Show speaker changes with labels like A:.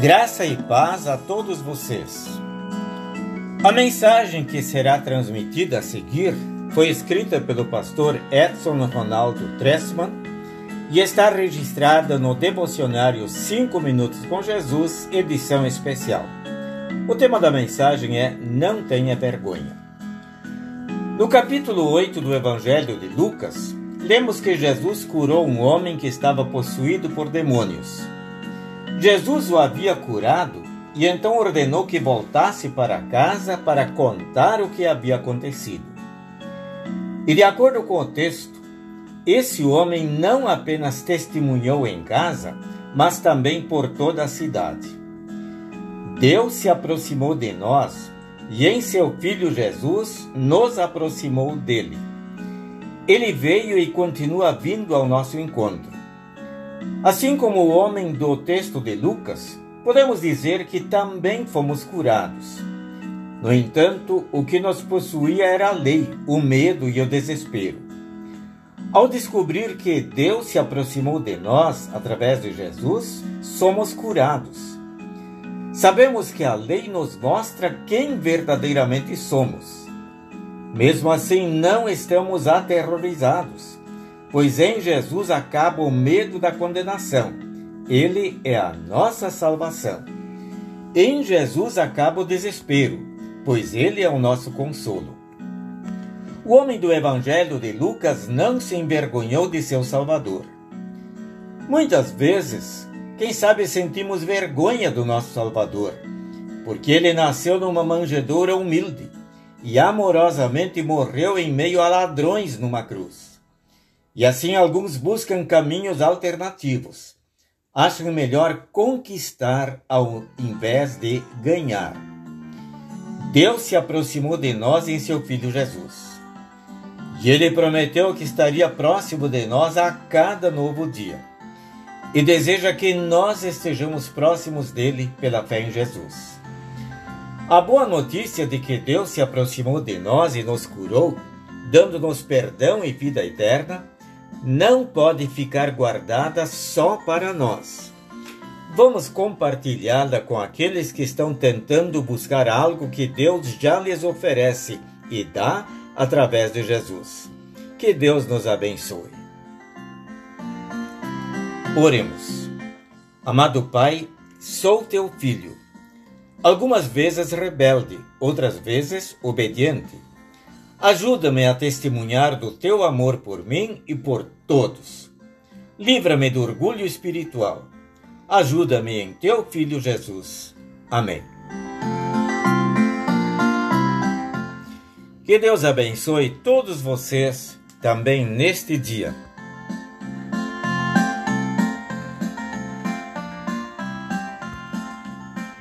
A: Graça e paz a todos vocês. A mensagem que será transmitida a seguir foi escrita pelo pastor Edson Ronaldo Tressman e está registrada no devocionário 5 Minutos com Jesus, edição especial. O tema da mensagem é Não tenha vergonha. No capítulo 8 do Evangelho de Lucas, lemos que Jesus curou um homem que estava possuído por demônios. Jesus o havia curado e então ordenou que voltasse para casa para contar o que havia acontecido. E de acordo com o texto, esse homem não apenas testemunhou em casa, mas também por toda a cidade. Deus se aproximou de nós e em seu Filho Jesus nos aproximou dele. Ele veio e continua vindo ao nosso encontro. Assim como o homem do texto de Lucas, podemos dizer que também fomos curados. No entanto, o que nos possuía era a lei, o medo e o desespero. Ao descobrir que Deus se aproximou de nós através de Jesus, somos curados. Sabemos que a lei nos mostra quem verdadeiramente somos. Mesmo assim, não estamos aterrorizados pois em Jesus acaba o medo da condenação. Ele é a nossa salvação. Em Jesus acaba o desespero, pois ele é o nosso consolo. O homem do Evangelho de Lucas não se envergonhou de seu Salvador. Muitas vezes, quem sabe sentimos vergonha do nosso Salvador, porque ele nasceu numa manjedoura humilde e amorosamente morreu em meio a ladrões numa cruz. E assim alguns buscam caminhos alternativos. Acham melhor conquistar ao invés de ganhar. Deus se aproximou de nós em seu Filho Jesus. E ele prometeu que estaria próximo de nós a cada novo dia. E deseja que nós estejamos próximos dele pela fé em Jesus. A boa notícia de que Deus se aproximou de nós e nos curou, dando-nos perdão e vida eterna, não pode ficar guardada só para nós. Vamos compartilhá-la com aqueles que estão tentando buscar algo que Deus já lhes oferece e dá através de Jesus. Que Deus nos abençoe. Oremos. Amado Pai, sou teu filho. Algumas vezes rebelde, outras vezes obediente Ajuda-me a testemunhar do teu amor por mim e por todos. Livra-me do orgulho espiritual. Ajuda-me em teu Filho Jesus. Amém. Que Deus abençoe todos vocês também neste dia.